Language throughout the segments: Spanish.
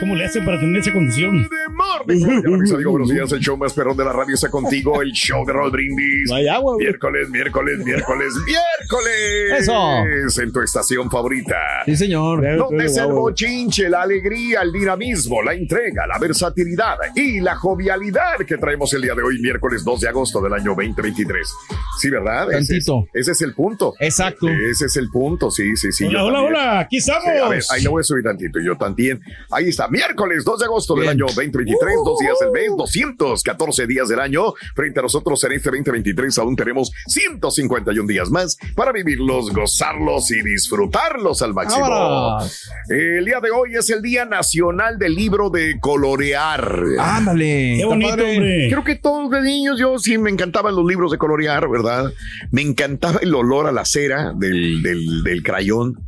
¿Cómo le hacen para tener esa condición? Mis amigos, buenos días. El show más perrón de la radio está contigo. El show de Raúl Brindis. No hay agua, güey. Miércoles, miércoles, miércoles, miércoles. Eso. En tu estación favorita. Sí, señor. Donde es el bochinche, la alegría, el dinamismo, la entrega, la versatilidad y la jovialidad que traemos el día de hoy, miércoles 2 de agosto del año 2023. Sí, ¿verdad? Ese es, Tantito. ese es el punto. Exacto. Ese es el punto, sí, sí, sí. Hola, hola, hola, aquí estamos. Sí, a ver, ahí le voy a subir tantito, yo también. Ahí está, miércoles 2 de agosto del Bien. año 2023, dos días del mes, 214 días del año. Frente a nosotros en este 2023 aún tenemos 151 días más para vivirlos, gozarlos y disfrutarlos al máximo. El día de hoy es el Día Nacional del Libro de Colorear. Ándale. Qué bonito, hombre. Creo que todos de niños yo sí me encantaban los libros de colorear, ¿verdad? Me encantaba el olor a la cera del, del, del crayón,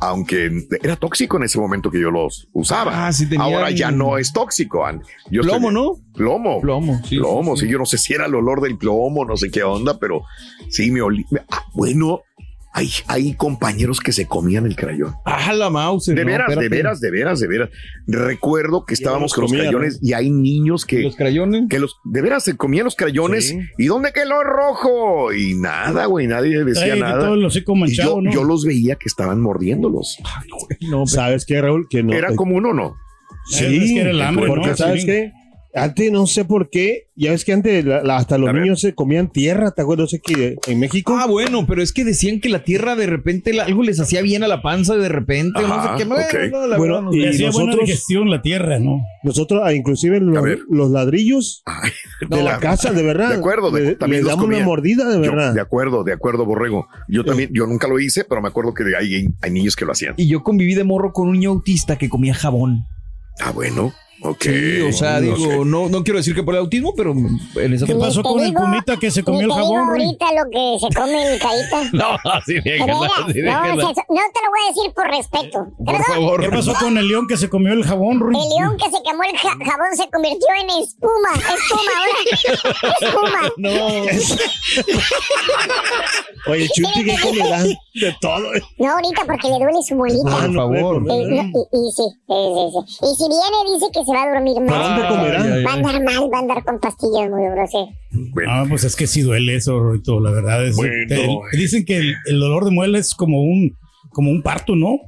aunque era tóxico en ese momento que yo los usaba. Ah, sí Ahora ya no es tóxico. Yo Plomo, estoy- ¿no? Plomo. Plomo, sí, Plomo, sí, yo no sé si era el olor del plomo, no sé qué onda, pero sí me olí. Ah, bueno, hay, hay compañeros que se comían el crayón. Ah, la mouse. De veras, de veras, de veras, de veras. Recuerdo que estábamos con los comía, crayones y hay niños que Los crayones. que los de veras se comían los crayones Sí. y dónde quedó el rojo y nada güey nadie decía nada todo el hocico y manchado, yo, ¿no? yo los veía que estaban mordiéndolos No, ¿Sabes qué, Raúl? Que no. era como uno no Sí, es que era el hambre, porque ¿no? ¿sabes Sí. qué? Antes no sé por qué, ya ves que antes la- la- hasta los niños se comían tierra, ¿te acuerdas? No sé que en México. Ah, bueno, pero es que decían que la tierra de repente la- algo les hacía bien a la panza de repente, no Ajá, sé qué. Bueno, ok. no, la Bueno, verdad no y- hacía buena nosotros- digestión la tierra, ¿no? Nosotros, ah, inclusive los, ladrillos Ay, de la casa, de verdad. de acuerdo de- le, también le los damos comía. una mordida, de Yo- verdad. de acuerdo de acuerdo borrego yo también yo nunca lo hice pero me acuerdo que hay, hay niños que lo hacían Y yo conviví de morro con un niño autista que comía jabón. ah bueno ok Sí, o sea, no digo, no, no quiero decir que por el autismo, pero en esa ¿Qué pasó con el digo- pumita que se comió el digo jabón, Rui? ahorita lo que se come el carita. No, así De veras, no, o sea, no te lo voy a decir por respeto. ¿Qué Por pasó? favor. ¿Qué pasó con el león que se comió el jabón, Rui? El león que se quemó el ja- jabón se convirtió en espuma. Espuma ahora. Espuma. No. Oye, Chuti, ¿qué comerá? De todo. No, ahorita porque le duele su bolita. Ah, Por favor. Eh, no, y, y sí, sí, sí, sí. Y si viene, dice que se va a dormir ¿Para mal. dónde comerá? Va a andar mal, va a andar con pastillas muy duras, sí. Bueno, Ah, pues es que sí duele eso, Ruito, la verdad. Es, Bueno. te- dicen que el, el dolor de muela es como un, como un parto, ¿no?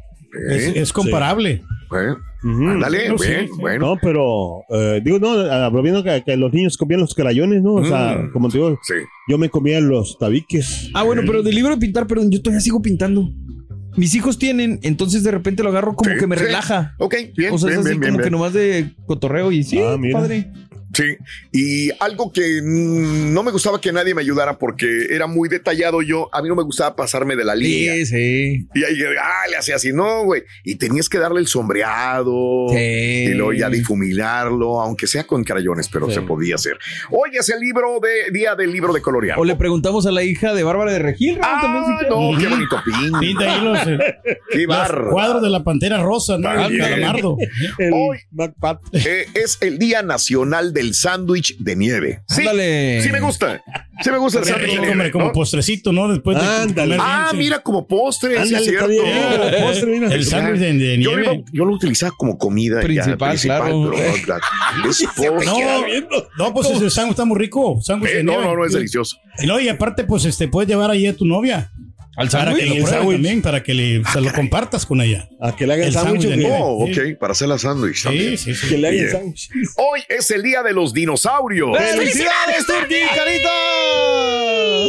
Es, ¿eh? es comparable. ¿Eh? Ándale, No, sí, bien, sí. bueno. No, pero eh, digo, no, aprovechando que, que los niños comían los crayones, ¿no? O sea, Mm. como te digo, Sí. yo me comía los tabiques. Ah, bueno, pero del libro de pintar, perdón, yo todavía sigo pintando. Mis hijos tienen, entonces de repente lo agarro como Sí, que me sí. relaja. Ok, bien, O sea, bien, es así bien, bien, como que nomás de cotorreo y sí, Ah, padre. Sí, y algo que no me gustaba que nadie me ayudara porque era muy detallado yo, a mí no me gustaba pasarme de la línea. Sí, sí. Y ahí, ah, le hacía así, no, güey. Y tenías que darle el sombreado. Sí. Y luego ya difuminarlo, aunque sea con crayones, pero Sí. se podía hacer. Hoy es el libro de día del libro de colorear. O le preguntamos a la hija de Bárbara de Regil, Raúl, también si Ah, quiere. no, qué bonito pin. Pinta ahí los, eh, Qué los barro. cuadros de la pantera rosa, ¿no? Calamardo. Hoy-. Eh, es el Día Nacional del Sándwich de Nieve. Sí, Ándale. sí me gusta. Sí me gusta el sándwich de nieve. hombre, como ¿no? postrecito, ¿no? Después de Ándale. comer bien, Ah, sí. mira, como postre, sí es Ándale, está cierto. bien, postre, mira. El sándwich de, de Yo lo, nieve. yo lo utilizaba como comida ya, Principal, claro. pero no, la- es postre. No, no, pues ese sándwich está muy rico. Sándwich Eh, de no, nieve. no, no, es delicioso. Y no, y aparte, pues, este, puedes llevar ahí a tu novia. ¿Al Para que sándwich? lo El sándwich. también, para que le, se lo compartas con ella. A que le hagan El sándwich. sándwich. Oh, Sí. ok, para hacer la sándwich Sí, también. sí, sí. Que le hagan Bien. sándwich. Hoy es el día de los dinosaurios. ¡Felicidades, Turki, carita!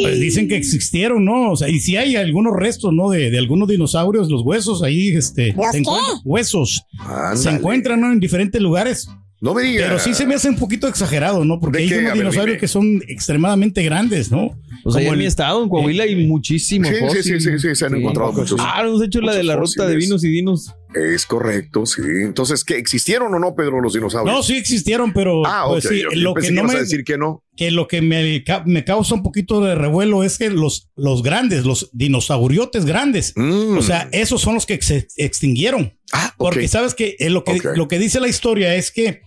Pues dicen que existieron, ¿no? O sea, y si hay algunos restos, ¿no? De, de algunos dinosaurios, los huesos ahí, este. ¿Los se qué? encuentran- Huesos. Ándale. Se encuentran, ¿no? En diferentes lugares. No me digas. Pero sí se me hace un poquito exagerado, ¿no? Porque ¿De hay qué? unos ver, dinosaurios que son extremadamente grandes, ¿no? Allá Como en mi el- estado, en Coahuila, hay muchísimos Sí, sí, sí, fósiles. sí, sí, se han encontrado muchos. Ah, hemos hecho la de la ruta de fósiles. vinos y dinos. Es correcto, sí. Entonces, ¿qué existieron o no, Pedro, los dinosaurios? No, sí existieron, pero Ah, pues, sí, yo lo pensé que no me, a decir que no. que lo que me, ca- me causa un poquito de revuelo es que los, los grandes, los dinosauriotes grandes, Mm. o sea, esos son los que se extinguieron. Ah, ok. Porque sabes que eh, lo que lo que dice la historia es que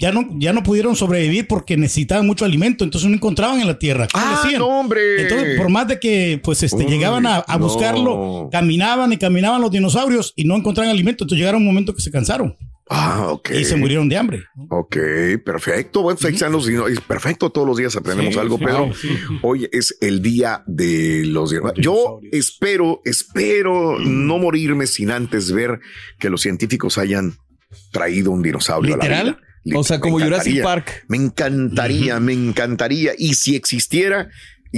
ya no, ya no pudieron sobrevivir porque necesitaban mucho alimento, entonces no encontraban en la tierra. ¿Qué Ah, decían? no, hombre. Entonces, por más de que pues este Uy, llegaban a, a no. buscarlo, caminaban y caminaban los dinosaurios y no encontraban alimento, entonces llegaron un momento que se cansaron Ah, ok. y se murieron de hambre. Ok, perfecto. Bueno, pues ahí están los dino- es Perfecto, todos los días aprendemos Sí, algo, sí, Pedro. sí. Hoy es el día de los dinosaurios. Yo espero, espero no morirme sin antes ver que los científicos hayan traído un dinosaurio a la vida. O sea, como Jurassic. Park. Me encantaría, me encantaría. Y si existiera,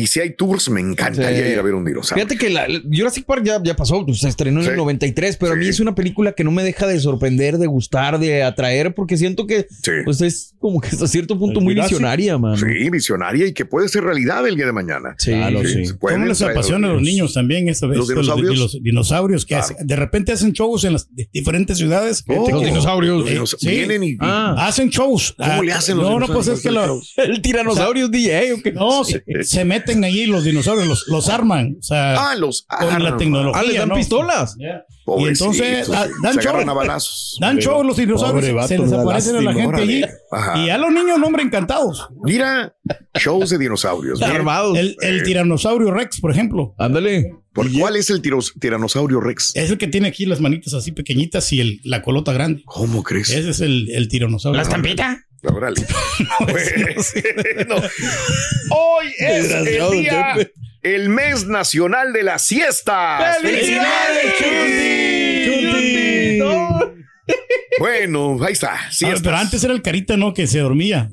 y si hay tours, me encantaría Sí. ir a ver un dinosaurio. Fíjate que la, Jurassic Park ya, ya pasó, pues, se estrenó en Sí. el 93, pero a mí es una película que no me deja de sorprender, de gustar, de atraer, porque siento que Sí. pues es como que hasta cierto punto ¿El muy Jurassic? visionaria, man. Sí, visionaria y que puede ser realidad el día de mañana. Sí. Claro, sí. ¿Cómo les apasiona a los niños también esto de ¿Los dinosaurios? de los dinosaurios que Claro. hacen- de repente hacen shows en las di- diferentes ciudades? Oh, Los dinosaurios. los dinos- Sí. Vienen y, y- Ah. Hacen shows. ¿Cómo le hacen los No, no, pues dinosaurios? es que lo, El tiranosaurio es DJ o qué? no, se, se meten allí los dinosaurios, los, los arman. O sea, Ah, los con la tecnología. Ah, les dan ¿no? pistolas. Y entonces ah, sí. dan show. Dan show los dinosaurios, Pobre vato, se les aparecen a la gente allí. Ajá. Y a los niños, hombre, encantados. Mira, shows de dinosaurios. Armados. El, el tiranosaurio Rex, por ejemplo, Ándale. ¿Por cuál es el tiros- tiranosaurio Rex? es el que tiene aquí las manitas así pequeñitas y el, la colota grande. ¿Cómo crees? Ese es el, el tiranosaurio. estampita? Órale. Bueno. Hoy es el día, Pepe. el mes nacional de la siesta. ¡Felicidades, Chuti! Bueno, ahí está. Ah, pero antes era el carita, ¿no? Que se dormía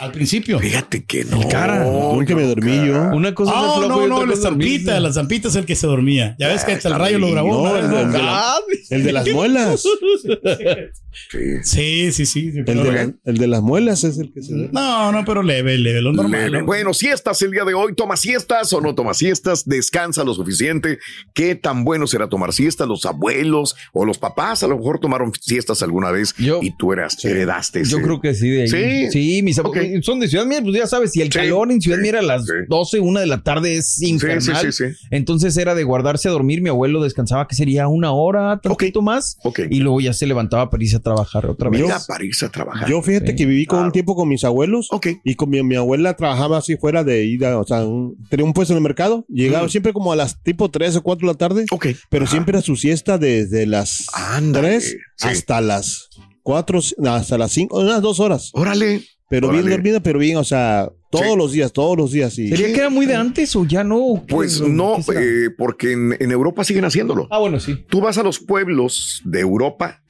al principio. Fíjate que no. cara. Nunca me dormí yo. Una cosa es el flojo no, no, la zampita, la zampita es el que se dormía. Ya ves que hasta el rayo lo grabó. No, ¿no? el, el de la- Ah, el de las muelas. Sí. Sí, sí, sí. sí, El de, la- el de las muelas es el que se No, no, pero leve, leve, lo normal. Leve. ¿no? Bueno, siestas el día de hoy. ¿Toma siestas o no toma siestas? ¿Descansa lo suficiente? ¿Qué tan bueno será tomar siestas? Los abuelos o los papás a lo mejor tomaron siestas alguna vez Yo- y tú eras, heredaste ese. Yo creo que sí, de ahí. Sí. Sí, mis abuelos Ok. son de Ciudad Mía, pues ya sabes, si el Sí, calor en Ciudad sí, Mía era a las sí. 12, una de la tarde es infernal. sí, sí, sí. Entonces era de guardarse a dormir. Mi abuelo descansaba que sería una hora, tantito más. Ok. Y luego ya se levantaba para irse a trabajar otra vez. Mira, París a trabajar. Yo fíjate Sí, que viví con un tiempo con mis abuelos Ok. y con mi, mi abuela trabajaba así fuera de ida, o sea, un- tenía un puesto en el mercado, llegaba Mm. siempre como a las tipo 3 o 4 de la tarde, Ok. pero Ajá. siempre era su siesta desde las Ándale, 3 sí. hasta las 4, hasta las 5, unas 2 horas, Órale. Pero Órale. bien dormida, pero bien, o sea, todos Sí. los días, todos los días. Y, ¿Sería que era muy de antes o ya no? Pues ¿O no, eh, porque en, en Europa siguen haciéndolo. ah, bueno, sí. Tú vas a los pueblos de Europa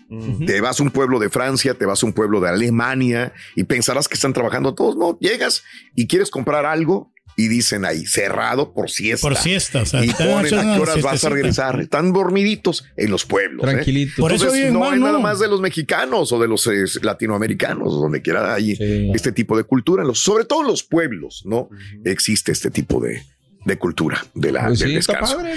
Te vas a un pueblo de Francia, te vas a un pueblo de Alemania y pensarás que están trabajando todos. No, llegas y quieres comprar algo y dicen ahí, cerrado por siesta. Por siesta, o sea, y ponen a qué horas vas a regresar. Están dormiditos en los pueblos. ¿eh? Tranquilitos. Por eso Entonces, no mal, ¿no? nada más de los mexicanos o de los eh, latinoamericanos, donde quiera hay Sí. este tipo de cultura. Los- sobre todo en los pueblos, ¿no? Existe este tipo de, de cultura de la, Pues del sí, descanso. padre.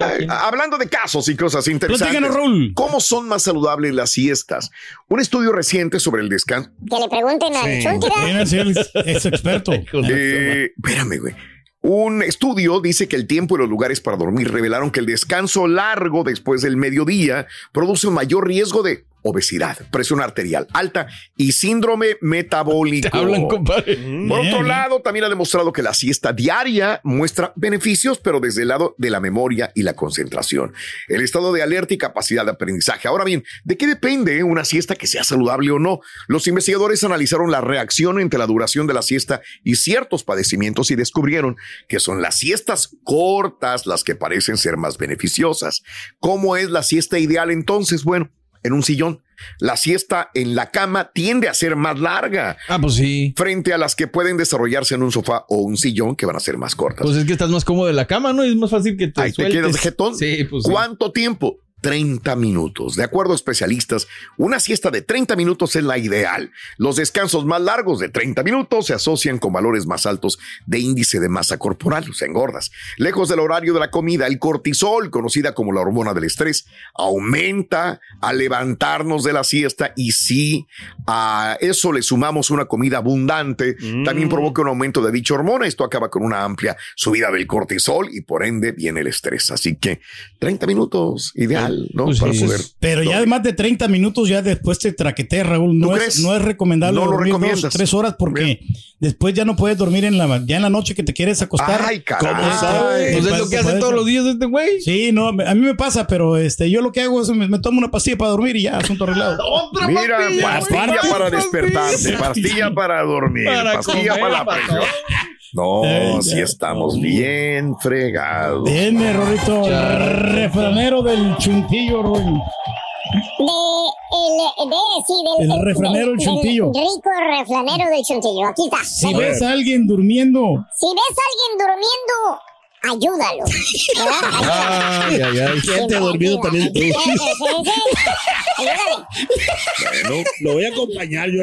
Eh, hablando de casos y cosas interesantes. Raúl. ¿Cómo son más saludables las siestas? Un estudio reciente sobre el descanso. Que le pregunten a el- es experto. Eh, espérame, güey. Un estudio dice que el tiempo y los lugares para dormir revelaron que el descanso largo después del mediodía produce un mayor riesgo de obesidad, presión arterial alta y síndrome metabólico. Hablan, compadre. Por otro lado, también ha demostrado que la siesta diaria muestra beneficios, pero desde el lado de la memoria y la concentración. El estado de alerta y capacidad de aprendizaje. Ahora bien, ¿de qué depende una siesta que sea saludable o no? Los investigadores analizaron la reacción entre la duración de la siesta y ciertos padecimientos y descubrieron que son las siestas cortas las que parecen ser más beneficiosas. ¿Cómo es la siesta ideal entonces? Bueno, en un sillón. La siesta en la cama tiende a ser más larga Ah, pues sí. frente a las que pueden desarrollarse en un sofá o un sillón que van a ser más cortas. Pues es que estás más cómodo en la cama, ¿no? Y es más fácil que te Ahí te sueltes. quedas jetón. Sí, pues sí. ¿Cuánto tiempo? 30 minutos. De acuerdo a especialistas, una siesta de 30 minutos es la ideal. Los descansos más largos de 30 minutos se asocian con valores más altos de índice de masa corporal, o sea, engordas. Lejos del horario de la comida, el cortisol, conocida como la hormona del estrés, aumenta al levantarnos de la siesta y si a eso le sumamos una comida abundante, también provoca un aumento de dicha hormona. Esto acaba con una amplia subida del cortisol y por ende viene el estrés. Así que 30 minutos, ideal, ¿no? Pues Para sí. poder. Pero ya dormir. más de 30 minutos ya después te traqueteas, Raúl. ¿Tú No crees? es, no es recomendable No lo dormir dos, tres horas porque después ya no puedes dormir en la, ya en la noche que te quieres acostar. Ay, caray. ¿Cómo sabes? Pues es lo que hace todos los días este güey. Sí, no, a mí me pasa, pero este, yo lo que hago es me, me tomo una pastilla para dormir y ya, asunto arreglado. Otra Mira, pastilla, para despertarse, pastilla para dormir, Para pastilla comer, para la presión. Eh, No, si ya. estamos bien fregados. Viene, Rorito, refranero del chuntillo, Raúl. De, el, de, sí, del, El refranero, el del chuntillo. rico refranero del chuntillo. Aquí está. Si ves a alguien durmiendo, Si ves a alguien durmiendo, ayúdalo. ¿verdad? Ay, ay, ay. Gente Sí, dormido sí, también tú. sí, sí, sí. Ayúdale. Bueno, Lo voy a acompañar yo.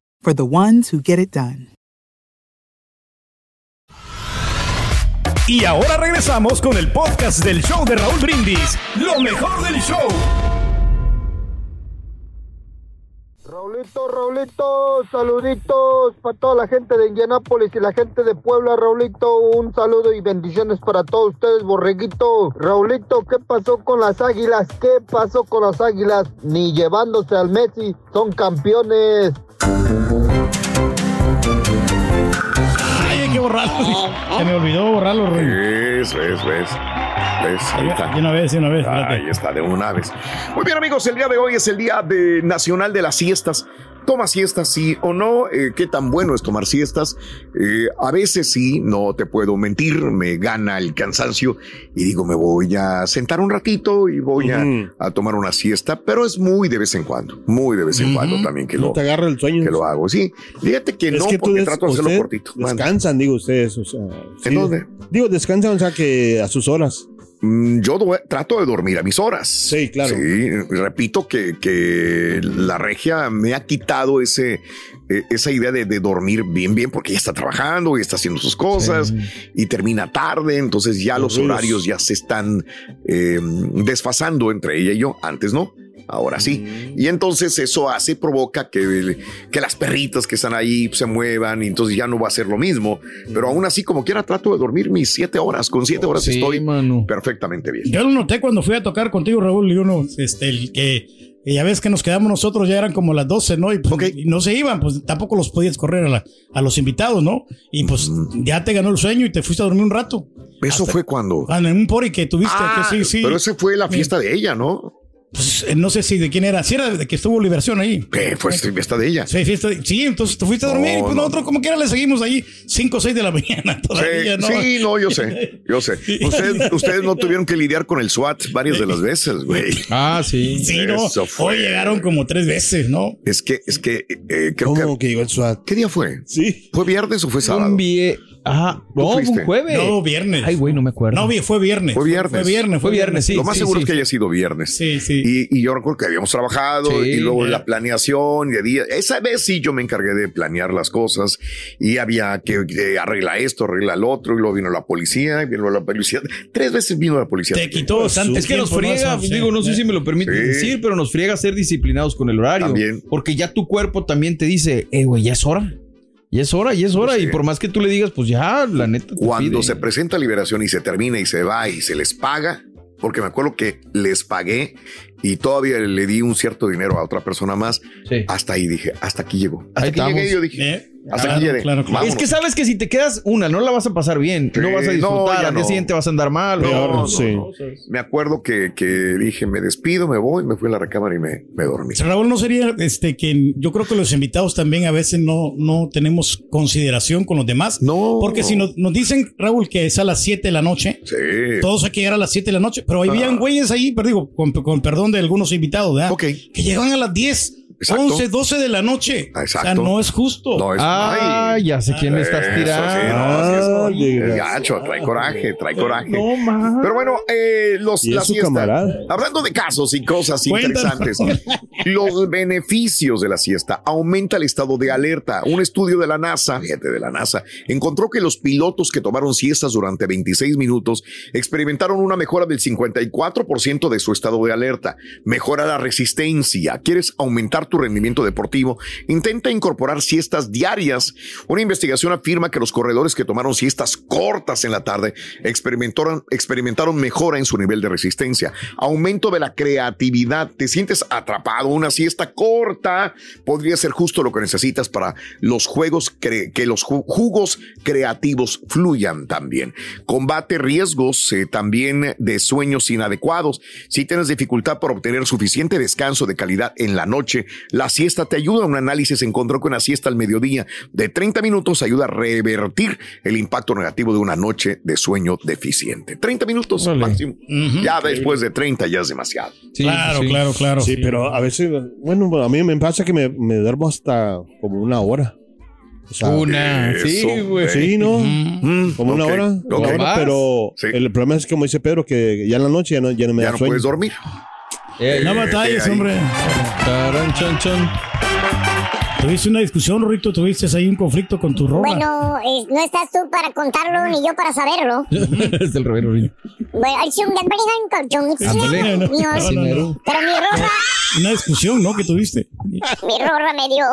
for the ones who get it done. Y ahora regresamos con el podcast del show de Raúl Brindis. Lo mejor del show. Raulito, Raulito, saluditos para toda la gente de Indianápolis y la gente de Puebla, Raulito, un saludo y bendiciones para todos ustedes, borreguito. Raulito, ¿qué pasó con las águilas? ¿Qué pasó con las águilas? Ni llevándose al Messi, son campeones. Ay, hay que borrarlo. Se me olvidó borrarlo, Raúl. Eso, eso, eso. ¿Ves? Ahí está. De una vez, de una vez. Ahí está, de una vez. Muy bien, amigos, el día de hoy es el Día de Nacional de las Siestas. ¿Toma siestas sí o no? Eh, ¿Qué tan bueno es tomar siestas? Eh, a veces sí, no te puedo mentir, me gana el cansancio y digo, me voy a sentar un ratito y voy a- tomar una siesta, pero es muy de vez en cuando, muy de vez en cuando también que No lo, te agarra el sueño. que lo hago. Sí, fíjate que Es no, que tú porque des- trato de hacerlo cortito. Descansan, digo ustedes. O sea, ¿En dónde? Digo, descansan, o sea, que a sus horas. Mm, Yo trato de dormir a mis horas. Sí, claro. Sí, repito que, que la regia me ha quitado ese, eh, esa idea de, de dormir bien, bien, porque ya está trabajando y está haciendo sus cosas y termina tarde, entonces ya los, horarios ya se están eh, desfasando entre ella y yo. Antes no. Ahora sí. Mm. Y entonces eso hace, provoca que, que las perritas que están ahí se muevan y entonces ya no va a ser lo mismo. Pero aún así, como quiera, trato de dormir mis siete horas. Con siete horas Sí, estoy mano. perfectamente bien. Yo lo noté cuando fui a tocar contigo, Raúl, y uno, este, el que y ya ves que nos quedamos nosotros, ya eran como las 12, ¿no? Y, pues, y no se iban, pues tampoco los podías correr a, la- a los invitados, ¿no? Y pues ya te ganó el sueño y te fuiste a dormir un rato. Eso fue cuando. Ah, En un pori que tuviste, Ah, que sí, sí. Pero esa fue la fiesta de ella, ¿no? Pues, eh, no sé si de quién era. Si era de que estuvo Liberación ahí. Eh, fue fiesta de ella. Sí, fiesta de- sí, entonces te fuiste a dormir No, y pues no, nosotros como quiera le seguimos ahí 5 o 6 de la mañana todavía, Sí, ¿no? sí, no, yo sé, yo sé. Ustedes, ustedes no tuvieron que lidiar con el SWAT varias de las veces, güey. Ah, sí. Sí, no. Eso fue. Hoy llegaron como tres veces, ¿no? Es que, es que, eh, creo ¿Cómo que. que llegó el SWAT? ¿Qué día fue? Sí. ¿Fue viernes o fue sábado? Un vie- Ajá. ¿Tú No, fue fuiste? un jueves. No, viernes. Ay, güey, no me acuerdo. No, vi- fue viernes. Fue viernes. Fue viernes. Fue viernes, sí. Lo más seguro sí. es que haya sido viernes. Sí, sí. Y, y yo recuerdo que habíamos trabajado Sí. y luego la planeación y de día. Esa vez sí yo me encargué de planear las cosas y había que, que arregla esto, arregla lo otro y luego vino la policía y vino la policía. Tres veces vino la policía. Te quitó bastante Es que nos friega, digo, no sé si me lo permite Sí. decir, pero nos friega ser disciplinados con el horario. También. Porque ya tu cuerpo también te dice, eh, güey, ya es hora. Ya es hora, ya es hora. Y por más que tú le digas, pues ya, la neta. Cuando pide. se presenta liberación y se termina y se va y se les paga, porque me acuerdo que les pagué y todavía le di un cierto dinero a otra persona más, Sí. hasta ahí dije, hasta aquí llegó. Hasta Ahí aquí estamos. llegué yo dije, ¿Eh? hasta Claro, aquí llegué. claro, claro. Es que sabes que si te quedas una, no la vas a pasar bien. Sí, no vas a no, disfrutar. ya al día no. siguiente vas a andar mal. No, sí. no, no. Me acuerdo que, que dije, me despido, me voy, me fui a la recámara y me, me dormí. Raúl, no sería este que yo creo que los invitados también a veces no, no tenemos consideración con los demás. No. Porque si nos, nos dicen, Raúl, que es a las 7 de la noche, Sí. todos hay que llegar a las 7 de la noche, pero habían güeyes ahí, pero digo, con, con perdón de algunos invitados, ¿verdad? Ok. Que llegaban a las 10, Exacto. 11, 12 de la noche. Exacto. O sea, no es justo. No es Ah, ay. ya sé quién me estás tirando. sí, no, sí, es- gacho, trae coraje, trae coraje. No, man. Pero bueno, eh, los, la su siesta. camarada. Hablando de casos y cosas Cuéntanos. interesantes, los beneficios de la siesta aumenta el estado de alerta. Un estudio de la NASA, fíjate de la NASA, encontró que los pilotos que tomaron siestas durante 26 minutos experimentaron una mejora del 54% de su estado de alerta. Mejora la resistencia. ¿Quieres aumentar tu rendimiento deportivo? Intenta incorporar siestas diarias. Una investigación afirma que los corredores que tomaron siestas cortas en la tarde experimentaron, mejora en su nivel de resistencia. Aumento de la creatividad. Te sientes atrapado. Una siesta corta podría ser justo lo que necesitas para los juegos, que los ju- jugos creativos fluyan también. Combate riesgos eh, también de sueños inadecuados. Si tienes dificultad para obtener suficiente descanso de calidad en la noche, la siesta te ayuda. Un análisis encontró que una siesta al mediodía de 30 minutos ayuda a revertir el impacto negativo de una noche de sueño deficiente. 30 minutos máximo. Ya después de 30 ya es demasiado. Sí, claro, sí. claro, claro. Sí, pero a veces, bueno, a mí me pasa que me, me duermo hasta como una hora. O sea, Una. Sí, güey. Sí, ¿no? Mm, Como una hora. ok. una hora, ¿Más? pero Sí. el problema es como dice Pedro, que ya en la noche ya no, ya no me Ya da no sueño. puedes dormir. Eh, No batalles, ahí. hombre. taran, chan, chan. Tuviste una discusión, Rito, tuviste ahí un conflicto con tu ropa. Bueno, eh, no estás tú para contarlo ni yo para saberlo. es no, no, no. Pero mi ropa, Una discusión, ¿no? Que tuviste. mi ropa me dio,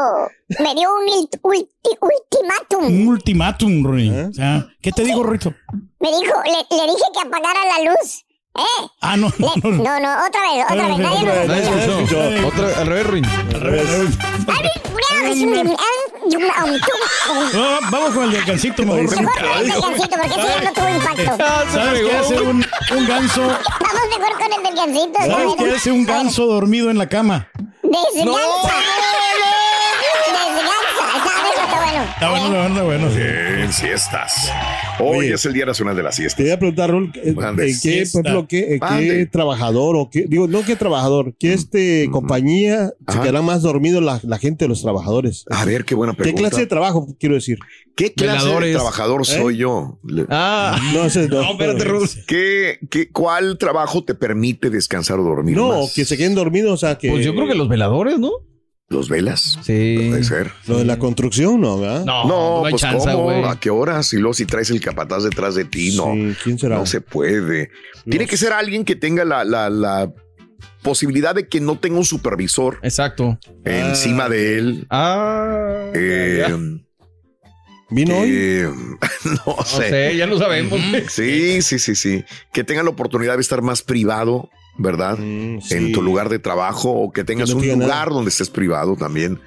me dio un ulti- ulti- ultimátum. Un ultimátum, Rory. O sea, ¿qué te digo, Rito? Me dijo, le, le dije que apagara la luz. ¿Eh? Ah, no, no, no. no, no, otra vez, otra vez. Nadie nos escuchó. Otra, al revés, Rorín. Ah, vamos con el delgancito, mejor. Mejor con el delgancito, porque ese ya no tuvo impacto. Ah, ¿Sabes qué hace un, un ganso? Vamos mejor con el delgancito. ¿Sabes qué hace un ganso dormido en la cama? Desgansa. Desgansa. Está bueno, está bueno. Está bueno, está bueno, sí. en siestas. Hoy Oye. es el Día Nacional de la Te Siesta. voy a preguntar, ¿en Mande. en qué, por ejemplo, qué, qué trabajador o qué, digo, no qué trabajador, qué este compañía se Ajá. quedará más dormido la, la gente de los trabajadores? A ver, qué buena ¿Qué pregunta. clase de trabajo, quiero decir? ¿Qué clase Veladores. de trabajador ¿Eh? soy yo? Ah, No, ese no. no, espérate, Raúl. ¿Qué, qué, ¿Cuál trabajo te permite descansar o dormir No, más? que se queden dormidos, o sea, que... Pues yo creo que los veladores, ¿no? ¿Los velas? Sí. Puede ser. Lo de la construcción, ¿no? ¿verdad? No, No, no, hay pues chance, ¿cómo? ¿A qué horas? Y luego si traes el capataz detrás de ti, no. Sí, ¿quién será? No se puede. Tiene que ser alguien que tenga la, la, la posibilidad de que no tenga un supervisor Exacto. encima de él. Ah. Eh, ya. ¿Vino hoy? eh, no No sé. sé, ya lo sabemos. Sí, sí, sí, sí. Que tengan la oportunidad de estar más privado, ¿verdad? Mm, sí. En tu lugar de trabajo o que tengas no un lugar nada. donde estés privado también.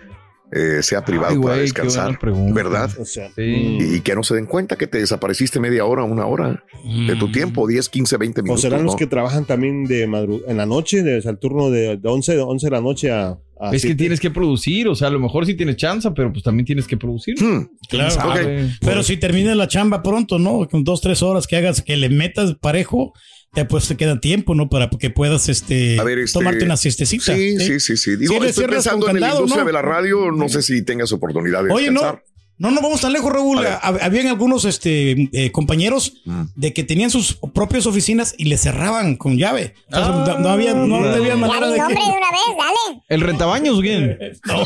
eh, sea privado Ay, para descansar. ¿verdad? O sea, Sí. mm. Y que no se den cuenta que te desapareciste media hora, una hora de tu tiempo, 10, 15, 20 O minutos. serán los ¿no? que trabajan también de en la noche, de, al turno de, de 11, de 11 de la noche a... a Es que tienes que producir, o sea, a lo mejor sí tienes chance, pero pues también tienes que producir. Hmm, Claro. Pero si terminas la chamba pronto, ¿no? Con dos, tres horas que hagas, que le metas parejo, ya pues te queda tiempo, ¿no? Para que puedas este, A ver, este, tomarte una siestecita. Sí, sí, sí, sí. Digo, le estoy pensando en la candado, industria ¿no? de la radio, no sé si tengas oportunidad de Oye, no, descansar. no, no vamos tan lejos, Raúl. Habían algunos este, eh, compañeros Mm. de que tenían sus propias oficinas y les cerraban con llave. O sea, Ah, no, no había, no mira. había manera de que... de una vez, dale. ¿El rentabaños? No, no.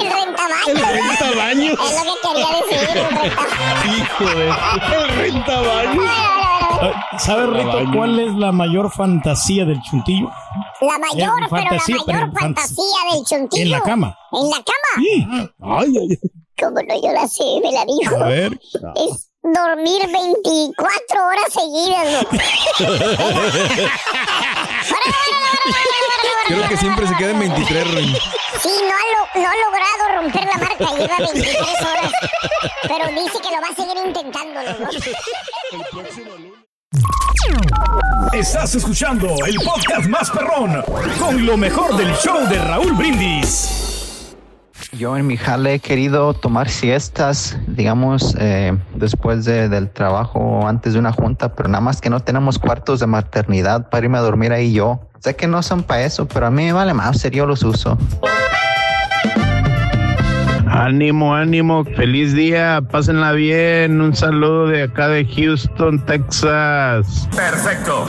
El rentabaño. El ¿no? rentabaños. Es lo que quería decir, el rentabaño. Hijo de... El rentabaños. Ah, ¿Sabes, Rito, cuál es la mayor fantasía del chuntillo? La mayor, Eh, pero fantasía, la mayor pero fant- fantasía del chuntillo. En la cama. En la cama. Sí. Ay, ay, ay. Como no, yo la sé, me la dijo. A ver. Es dormir 24 horas seguidas, loco. Creo que siempre se queda en 23, Rey. Sí, no ha, lo- no ha logrado romper la marca, lleva 23 horas. Pero dice que lo va a seguir intentando, ¿no? Estás escuchando el podcast más perrón con lo mejor del show de Raúl Brindis. Yo en mi jale he querido tomar siestas, digamos, eh, después de- del trabajo o antes de una junta, pero nada más que no tenemos cuartos de maternidad para irme a dormir ahí yo. Sé que no son para eso, pero a mí me vale más, yo los uso. Ánimo, ánimo, feliz día, pásenla bien. Un saludo de acá de Houston, Texas. Perfecto.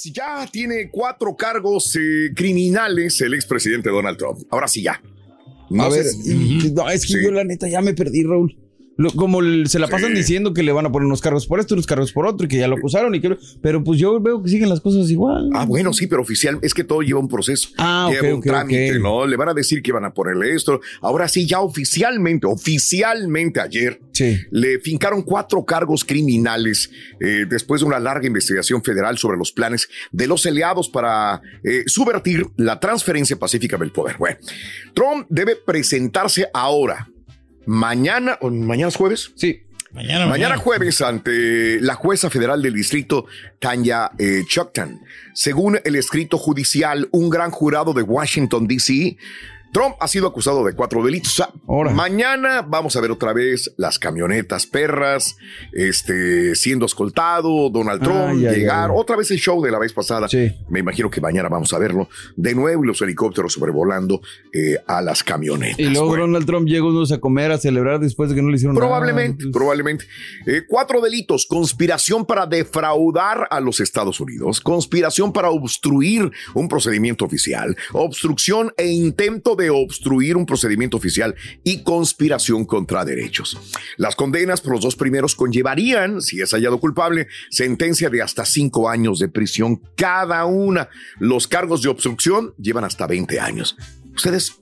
Pues ya tiene cuatro cargos eh, criminales el expresidente Donald Trump. Ahora sí ya. No a ver, si- y- no, es que Sí. yo la neta ya me perdí, Raúl. Lo- como se la pasan Sí. diciendo que le van a poner unos cargos por esto, unos cargos por otro, y que ya lo acusaron, y que, pero pues yo veo que siguen las cosas igual. Ah, bueno, sí, pero oficial, es que todo lleva un proceso. Ah, lleva un trámite. ¿no? Le van a decir que van a ponerle esto. Ahora sí, ya oficialmente, oficialmente ayer, Sí. le fincaron cuatro cargos criminales eh, después de una larga investigación federal sobre los planes de los aliados para eh, subvertir la transferencia pacífica del poder. Bueno, Trump debe presentarse ahora, mañana, ¿o ¿mañana es jueves? Sí. Mañana, Mañana jueves ante la jueza federal del distrito Tanya eh, Choctan. Según el escrito judicial, un gran jurado de Washington, D.C., Trump ha sido acusado de cuatro delitos. Ahora. mañana vamos a ver otra vez las camionetas perras, este, siendo escoltado, Donald Trump, llegar, otra vez el show de la vez pasada. Sí. Me imagino que mañana vamos a verlo de nuevo y los helicópteros sobrevolando eh, a las camionetas. Y luego Bueno. Donald Trump llega unos a comer, a celebrar después de que no le hicieron Probablemente, nada. probablemente. Eh, cuatro delitos. Conspiración para defraudar a los Estados Unidos. Conspiración para obstruir un procedimiento oficial. Obstrucción e intento de obstruir un procedimiento oficial. Y conspiración contra derechos. Las condenas por los dos primeros conllevarían, si es hallado culpable, sentencia de hasta cinco años de prisión cada una. Los cargos de obstrucción llevan hasta 20 años. ¿Ustedes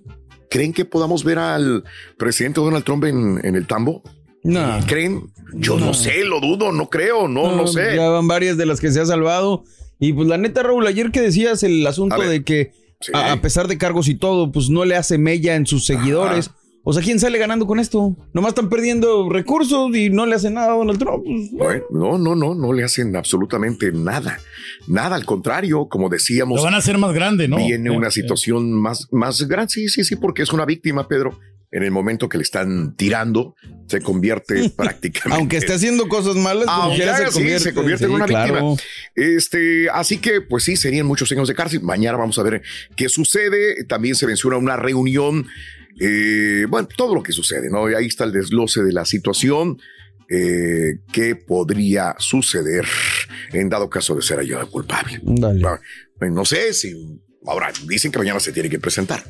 creen que podamos ver al presidente Donald Trump en, en el tambo? No. ¿Creen? Yo no. No. sé, lo dudo, no creo, no, no, sé. Ya van varias de las que se ha salvado. Y pues la neta, Raúl, ayer que decías el asunto de que Sí. a, a pesar de cargos y todo, pues no le hace mella en sus seguidores. O sea, ¿quién sale ganando con esto? Nomás están perdiendo recursos y no le hacen nada a Donald Trump. Pues, Bueno, no, no, no, no le hacen absolutamente nada. Nada, al contrario, como decíamos. Lo van a hacer más grande, ¿no? Viene una Eh, situación más, más grande. Sí, sí, sí, porque es una víctima, Pedro. En el momento que le están tirando, se convierte prácticamente. Aunque esté haciendo cosas malas, como Aunque haga, se sí, convierte, se convierte en una claro. víctima. Este, así que, pues sí, serían muchos años de cárcel. Mañana vamos a ver qué sucede. También se menciona una reunión. eh, bueno, todo lo que sucede, ¿no? Ahí está el desglose de la situación. Eh, ¿Qué podría suceder en dado caso de ser hallado culpable? Pues, No sé si. Ahora, dicen que mañana se tiene que presentar.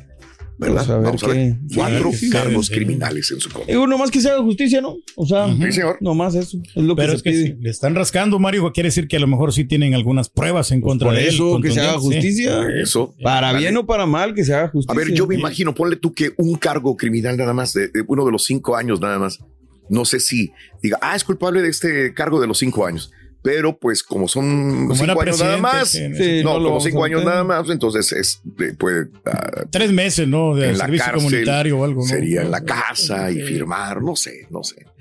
¿Verdad? Pues a ver Vamos a ver. Cuatro sí, cargos sí. criminales en su contra. Digo, nomás que se haga justicia, ¿no? O sea, Sí, señor. nomás eso. Es lo que Pero se es que pide. si le están rascando, Mario, quiere decir que a lo mejor sí tienen algunas pruebas en contra por de él. eso, que se haga justicia. Eso. Para bien o para mal, que se haga A justicia. ver, yo me imagino, ponle tú que un cargo criminal nada más, de, de uno de los cinco años nada más, no sé si diga, ah, es culpable de este cargo de los cinco años. Pero pues como son Como cinco años nada más, sí, no, como cinco años nada más, entonces es puede ah, Tres meses, ¿no? De en la servicio cárcel, comunitario o algo, ¿no? sería en la casa y firmar, no sé, no sé.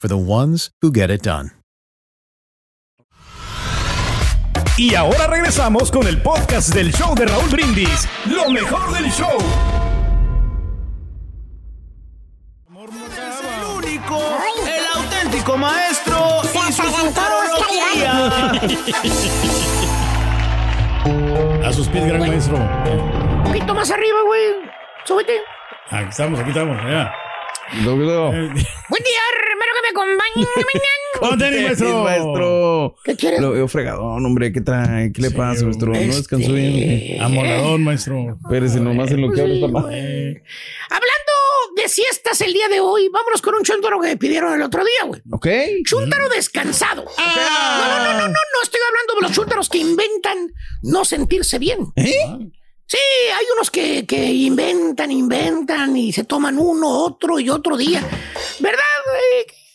for the ones who get it done. Y ahora regresamos con el podcast del show de Raúl Brindis. Lo mejor del show. el único, el auténtico maestro y su futurología. A sus pies, gran maestro. Un poquito más arriba, güey. Súbete. Aquí estamos, aquí estamos. Ya. Buen día, me acompañe. ¿Cómo te ánimo, maestro? maestro. ¿Qué quieres? Lo veo fregadón, hombre. ¿Qué trae? ¿Qué le pasa, maestro? ¿No descansó bien? Amoladón, maestro. Espérese nomás en lo que abre esta mano. Hablando de siestas el día de hoy, vámonos con un chuntaro que me pidieron el otro día, güey. ¿Ok? Chuntaro descansado. No, no, no, no, no, no estoy hablando de los chúntaros que inventan no sentirse bien. ¿Eh? Sí, hay unos que, que inventan, inventan y se toman uno, otro y otro día. ¿Verdad?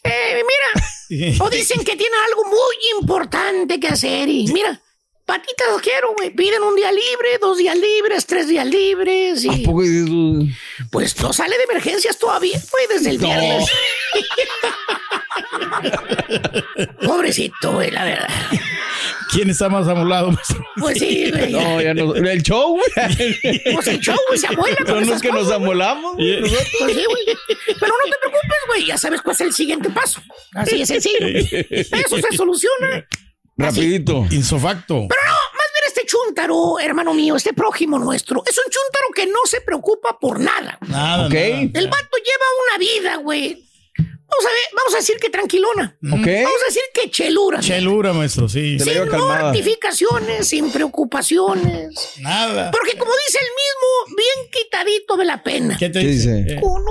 Eh, mira, o dicen que tienen algo muy importante que hacer y mira, patitas los quiero, güey. Piden un día libre, dos días libres, tres días libres y... poco de eso? Pues no sale de emergencias todavía, güey, desde el No. viernes. Pobrecito, güey, la verdad. ¿Quién está más amolado? Pues sí, güey. No, ya no. El show, güey. Pues el show, güey, se amuela Son los que nos cosas, amolamos. güey, nosotros. Pues sí, güey. Pero no te preocupes, güey. Ya sabes cuál es el siguiente paso. Así es sencillo. Eso se soluciona. Rapidito. Insofacto. Pero no, más bien este chúntaro, hermano mío, este prójimo nuestro, es un chúntaro que no se preocupa por nada. Nada, Ok. nada. El vato lleva una vida, güey. Vamos a ver, vamos a decir que tranquilona. Ok. Vamos a decir que chelura. Chelura, maestro, sí. Sin mortificaciones, sin preocupaciones. Nada. Porque como dice el mismo, bien quitadito de la pena. ¿Qué te ¿Qué dice? Con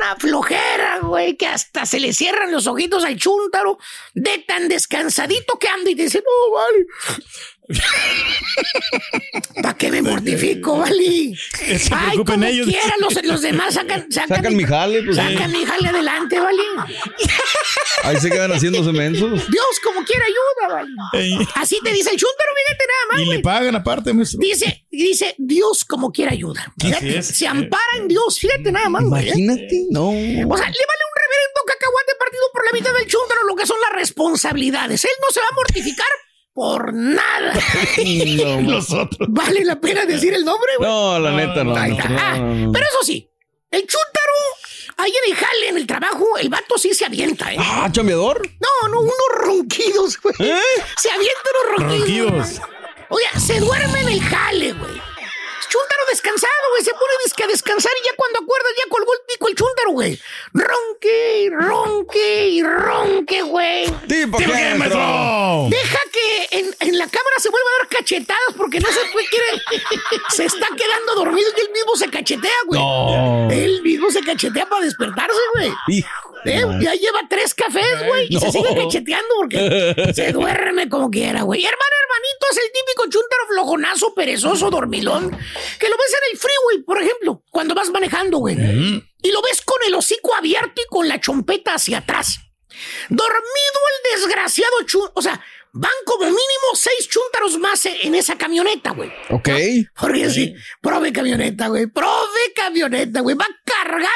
una flojera, güey, que hasta se le cierran los ojitos al chúntaro de tan descansadito que anda y dice, no, vale. ¿Para qué me mortifico? Que se Ay, como ellos. quiera, los, los demás sacan, sacan, Sacan mi jale, pues. sacan mi jale adelante, vale. Ahí se quedan haciéndose mensos. Dios como quiera ayuda, vale. Ey. Así te dice el chúntaro, fíjate nada más, Y le güey. pagan aparte, maestro. Dice, dice, Dios como quiera ayuda. Fíjate, es. se ampara en Dios, fíjate nada más. ¿eh? Imagínate, no. O sea, le vale un reverendo cacahuate partido por la mitad del chúntaro lo que son las responsabilidades. Él no se va a mortificar por nada. No, Los otros. Vale la pena decir el nombre, güey. no, la neta, no. Está. no. Pero eso sí, el chúntaro ahí en el jale, en el trabajo, el vato sí se avienta, ¿eh? Ah, chambeador. No, no, unos ronquidos, güey. Se avienta unos ronquidos. Ronquidos. Oye, se duerme en el jale, güey. Chúntaro descansado, güey. Se pone disque a descansar y ya cuando acuerdas ya colgó el pico el chúntaro, güey. Ronque, ronque y ronque, güey. Tipo. Deja que en, en la cámara se vuelva a dar cachetadas porque no se puede quiere. Se está quedando dormido y él mismo se cachetea, güey. No. Él mismo se cachetea para despertarse, güey. Hijo. Eh, Ya lleva tres cafés, güey, y se sigue cacheteando porque se duerme como quiera, güey. Hermano, hermanito, es el típico chúntaro flojonazo, perezoso, dormilón, que lo ves en el freeway, por ejemplo, cuando vas manejando, güey. Y lo ves con el hocico abierto y con la chompeta hacia atrás. Dormido el desgraciado chun... O sea, van como mínimo seis chúntaros más en esa camioneta, güey. Ok. Porque sí, prove camioneta, güey. Prove camioneta, güey. Va cargada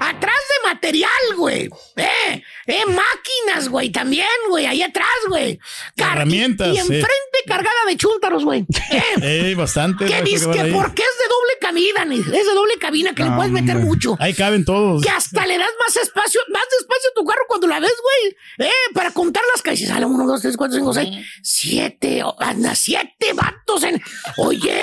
atrás de material, güey. Eh, eh, máquinas, güey. También, güey. Ahí atrás, güey. Car- Herramientas, Y, enfrente cargada de chúntaros, güey. Eh, Eh, bastante. que maestro, dice que porque es de doble cabina, ni- es de doble cabina, que le puedes meter mucho. Ahí caben todos. Que hasta le das más espacio, más despacio a tu carro cuando la ves, güey. Eh, para contar las calles. Sale uno, dos, tres, cuatro, cinco, seis, siete, oh, anda, siete vatos en. Oye,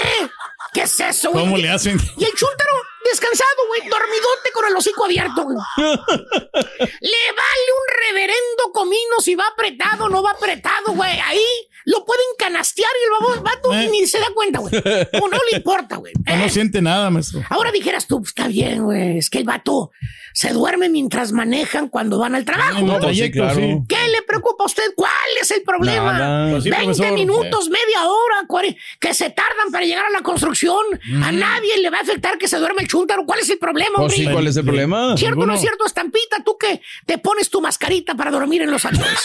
¿qué es eso, güey? ¿Cómo le hacen? Y el chúntaro descansado, güey, dormidote con el hocico abierto, güey. Le vale un reverendo comino si va apretado o no va apretado, güey. Ahí lo pueden canastear y el vato Eh. ni se da cuenta, güey. O no le importa, güey. No, no siente nada, maestro. Ahora dijeras tú, pues, está bien, güey. Es que el vato se duerme mientras manejan cuando van al trabajo. En ¿no? un trayecto, claro. ¿Qué le preocupa a usted? ¿Cuál es el problema? Nada. Pues sí, 20 profesor. minutos, media hora, cuare- que se tardan para llegar a la construcción. A nadie le va a afectar que se duerme el chúntaro. ¿Cuál es el problema, Pues hombre? sí, ¿cuál es el problema? ¿Cierto o no es cierto, estampita? Tú que te pones tu mascarita para dormir en los aviones.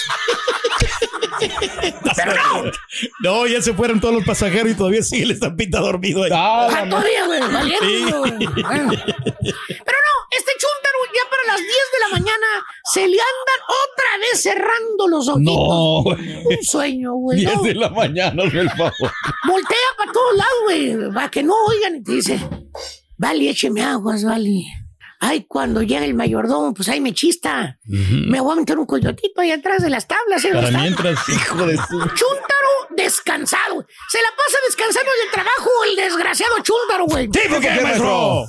Pero no. No, ya se fueron todos los pasajeros y todavía sigue el estampita dormido ahí. Ah, Ah, todavía, güey, valiendo, Sí. güey. Bueno. Pero no, este para las 10 de la mañana se le andan otra vez cerrando los ojitos. No, güey. Un sueño, güey. 10 no. de la mañana, el favor. Voltea para todos lados, güey, para que no oigan y te dice, vale, écheme aguas, vale. Ay, cuando llega el mayordomo, pues ahí me chista. Me voy a meter un coyotito ahí atrás de las tablas. ¿eh? Para mientras. Hijo de su. Chúntaro descansado. güey. Se la pasa descansando del trabajo el desgraciado chúntaro, güey. ¿Sí, por qué, maestro?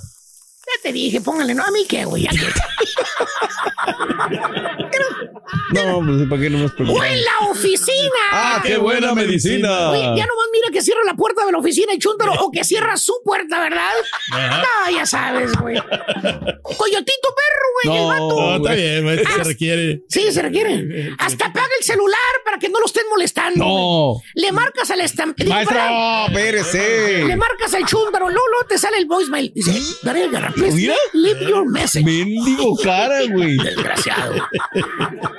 Ya te dije, póngale, no, a mí qué, güey. ya que- No, pues ¿para qué no nos O preocupamos? en la oficina. Ah, qué buena medicina. Oye, ya nomás mira que cierra la puerta de la oficina el chúntaro o que cierra su puerta, ¿verdad? Ajá. No, ya sabes, güey. Coyotito perro, güey, el No. vato. No, está bien, maestro, se Ah, requiere. Sí, se requiere. Hasta apaga el celular para que no lo estén molestando. No. güey. Le marcas al estampito. Maestro, espérese. Le marcas al chúntaro, Lolo, te sale el voicemail. Dice, Daniel Garra, please Mira. leave your message. Mendigo cara, güey. Desgraciado.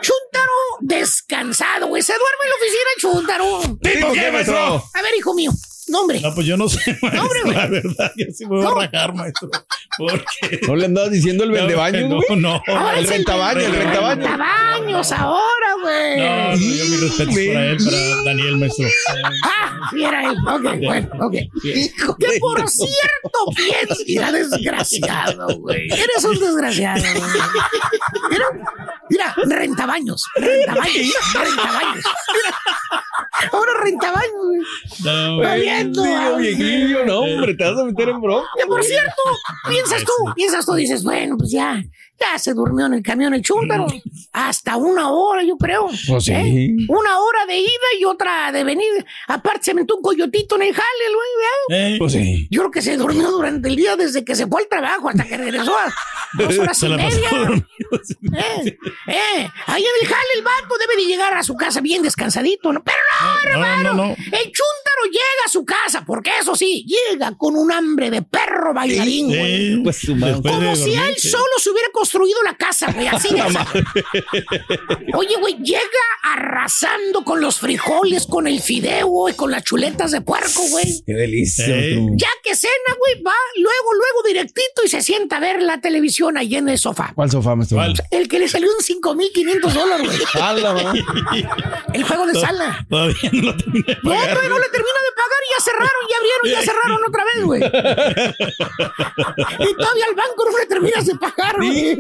Chúntaro descansado, güey. Se duerme en la oficina el chúntaro. ¿Sí, por qué, maestro? A ver, hijo mío. Nombre. No, pues yo no sé, maestro. hombre, güey. la verdad, yo sí me voy No. a rajar, maestro. Porque. ¿No le andabas diciendo el vendebaños, no, güey? no. Ahora El rentabaño, el rentabaño. Rentabaños ahora, güey. No, no, yo mis respetos para él, para Daniel, maestro. Ah, sí era él. Ok, bueno, ok. Que por cierto, piensa. Mira, desgraciado, güey. Eres un desgraciado, güey. Mira, mira, rentabaños. Rentabaños. Rentabaños. Mira. Ahora rentabaños, güey. No, ah, viejillo, no, hombre, te vas a meter en bronca. Que por cierto, piensas tú, piensas tú, dices, bueno, pues ya, se durmió en el camión el chúntaro. Hasta una hora, yo creo. Pues sí. ¿Eh? Una hora de ida y otra de venir. Aparte, se metió un coyotito en el jale, el güey. Eh, Pues sí. Yo creo que se durmió durante el día desde que se fue al trabajo hasta que regresó a dos horas se y media. Eh, eh, ahí en el jale el vato debe de llegar a su casa bien descansadito, ¿no? Pero no, No, hermano. no, no. El chúntaro llega a su casa, porque eso sí, llega con un hambre de perro bailarín, güey. Eh, Pues Como si él solo se hubiera construido la casa, güey, así de esa. Oye, güey, llega arrasando con los frijoles, con el fideo y con las chuletas de puerco, güey. Qué delicia. Eh. tú. Ya que cena, güey, va luego, luego directito y se sienta a ver la televisión ahí en el sofá. ¿Cuál sofá, maestro? ¿Cuál? El que le salió en 5.500 dólares, güey. El juego de sala. Todavía no lo terminé de No, pagar. todavía no le termina de pagar y ya cerraron, ya abrieron, ya cerraron otra vez, güey. Y todavía al banco no le terminas de pagar, güey.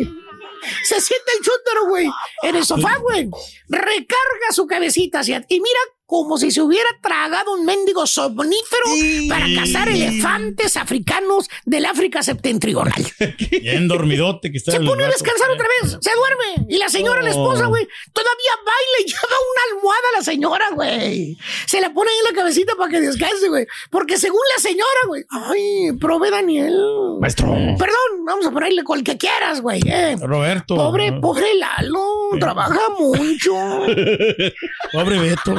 Se siente el güey, en el sofá, güey. Recarga su cabecita hacia... Y mira como si se hubiera tragado un mendigo somnífero para cazar elefantes africanos del África septentrional. Bien dormidote que está Se el pone a descansar otra vez, se duerme. Y la señora, la esposa, güey, todavía baila y lleva una almohada a la señora, güey. Se la pone ahí en la cabecita para que descanse, güey. Porque según la señora, güey, ay, prove Daniel. Maestro. Perdón, vamos a ponerle cual que quieras, güey. eh. Roberto. Pobre, pobre Lalo, trabaja mucho. Pobre Beto.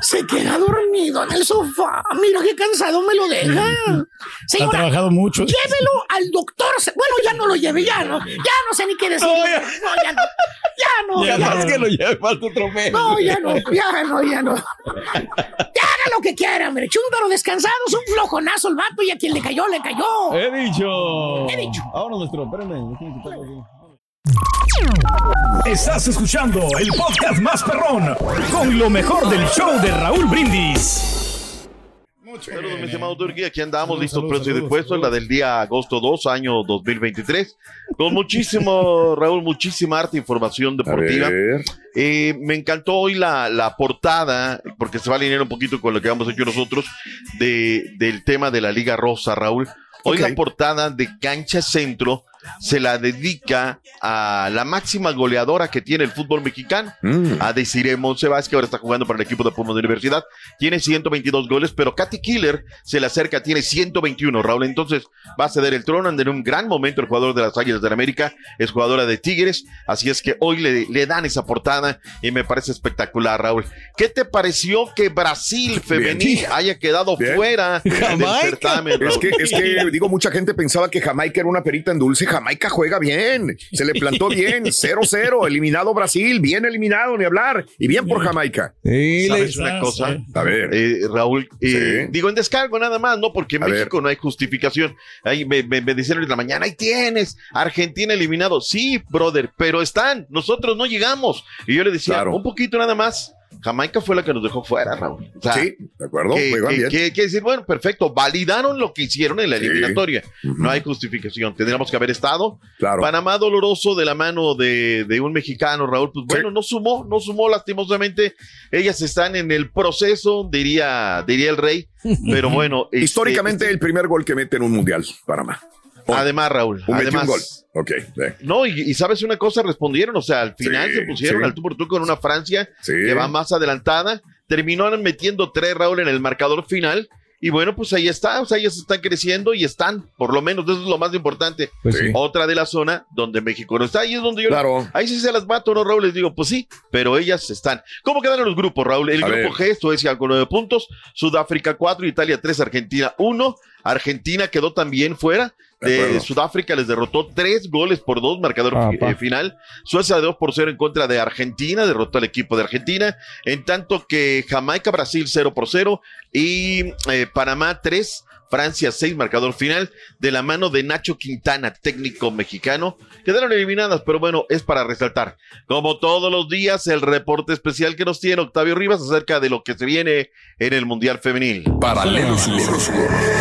Se queda dormido en el sofá. Mira qué cansado me lo deja. Ha Señora, trabajado mucho. llévelo al doctor. Se- Bueno, ya no lo lleve, ya no. Ya no sé ni qué decir. No, ya no. Ya no. Ya ya más no. que lo lleve, falta otro mes. No, ya no, ya no, ya no. Ya haga lo que quiera, hombre. Chúntaro descansado, es un flojonazo el vato y a quien le cayó, le cayó. He dicho. He dicho. Ahora nuestro, espérame. Estás escuchando el podcast más perrón con lo mejor del show de Raúl Brindis. Saludos, mi estimado Turquía. Aquí andamos listos, presos y dispuestos. La del día agosto 2, año 2023. Con muchísimo, Raúl, muchísima arte e información deportiva. Eh, me encantó hoy la, la portada, porque se va a alinear un poquito con lo que hemos hecho nosotros, de, del tema de la Liga Rosa, Raúl. Hoy Ok. la portada de Cancha Centro se la dedica a la máxima goleadora que tiene el fútbol mexicano, Mm. a Desiree Montsevas, que ahora está jugando para el equipo de Pumas de Universidad. Tiene 122 goles, pero Katy Killer se le acerca, tiene 121, Raúl. Entonces va a ceder el trono en un gran momento el jugador de las Águilas de la América, es jugadora de Tigres, así es que hoy le, le dan esa portada y me parece espectacular, Raúl. ¿Qué te pareció que Brasil femenil Bien. haya quedado Bien. fuera del certamen? Es Raúl? que, es que, digo, mucha gente pensaba que Jamaica era una perita en dulce. Jamaica juega bien. Se le plantó bien. 0-0. Eliminado Brasil. Bien eliminado, ni hablar. Y bien por Jamaica. Sí, ¿Sabes una cosa? A ver. Eh, Raúl, eh, Sí. digo en descargo nada más, no, porque en A México no hay justificación. Ahí me, me, en la mañana, ahí tienes, Argentina eliminado. Sí, brother, pero están, nosotros no llegamos. Y yo le decía, Claro. un poquito nada más. Jamaica fue la que nos dejó fuera, Raúl. O sea, sí, de acuerdo. que, Juegan que- bien. que- que decir, bueno, perfecto, validaron lo que hicieron en la Sí. eliminatoria. No hay justificación, tendríamos que haber estado. Claro. Panamá doloroso de la mano de, de un mexicano, Raúl, pues bueno, Sí. no sumó, no sumó lastimosamente. Ellas están en el proceso, diría, diría el rey, pero bueno. este, Históricamente, el primer gol que mete en un mundial, Panamá. Además, Raúl, Un además. un gol. Ok. No, y, y sabes una cosa, respondieron, o sea, al final Sí, se pusieron sí. al tú por tú con una Francia Sí. que va más adelantada, terminaron metiendo tres Raúl en el marcador final. Y bueno, pues ahí está, o sea, ellas están creciendo y están, por lo menos, eso es lo más importante. Pues sí. Otra de la zona donde México no está, ahí es donde yo Claro. Ahí sí se las mato, ¿no, Raúl? Les digo, pues sí, pero ellas están. ¿Cómo quedan los grupos, Raúl? El A grupo ver. G, Suecia con nueve puntos, Sudáfrica cuatro, Italia tres, Argentina uno. Argentina quedó también fuera. De. Sudáfrica les derrotó tres goles por dos, marcador Ah, eh, final. Suecia de 2 por 0 en contra de Argentina, derrotó al equipo de Argentina. En tanto que Jamaica, Brasil 0 por 0 y eh, Panamá 3. Francia 6, marcador final, de la mano de Nacho Quintana, técnico mexicano. Quedaron eliminadas, pero bueno, es para resaltar. Como todos los días, el reporte especial que nos tiene Octavio Rivas acerca de lo que se viene en el Mundial Femenil. Paralelo Sur.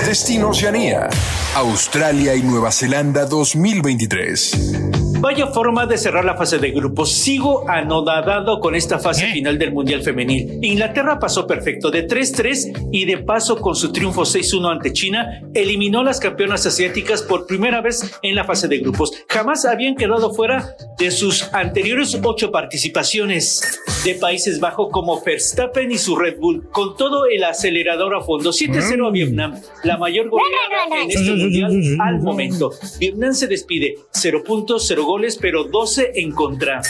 Destino Oceanía. Australia y Nueva Zelanda 2023. Vaya forma de cerrar la fase de grupos. Sigo anodadado con esta fase final del Mundial Femenil. Inglaterra pasó perfecto de 3-3 y de paso con su triunfo 6-1 ante China, eliminó a las campeonas asiáticas por primera vez en la fase de grupos. Jamás habían quedado fuera de sus anteriores ocho participaciones de Países Bajos como Verstappen y su Red Bull, con todo el acelerador a fondo. 7-0 a Vietnam, la mayor goleada en este mundial al momento. Vietnam se despide, 0 puntos, 0 goles, pero 12 en contra.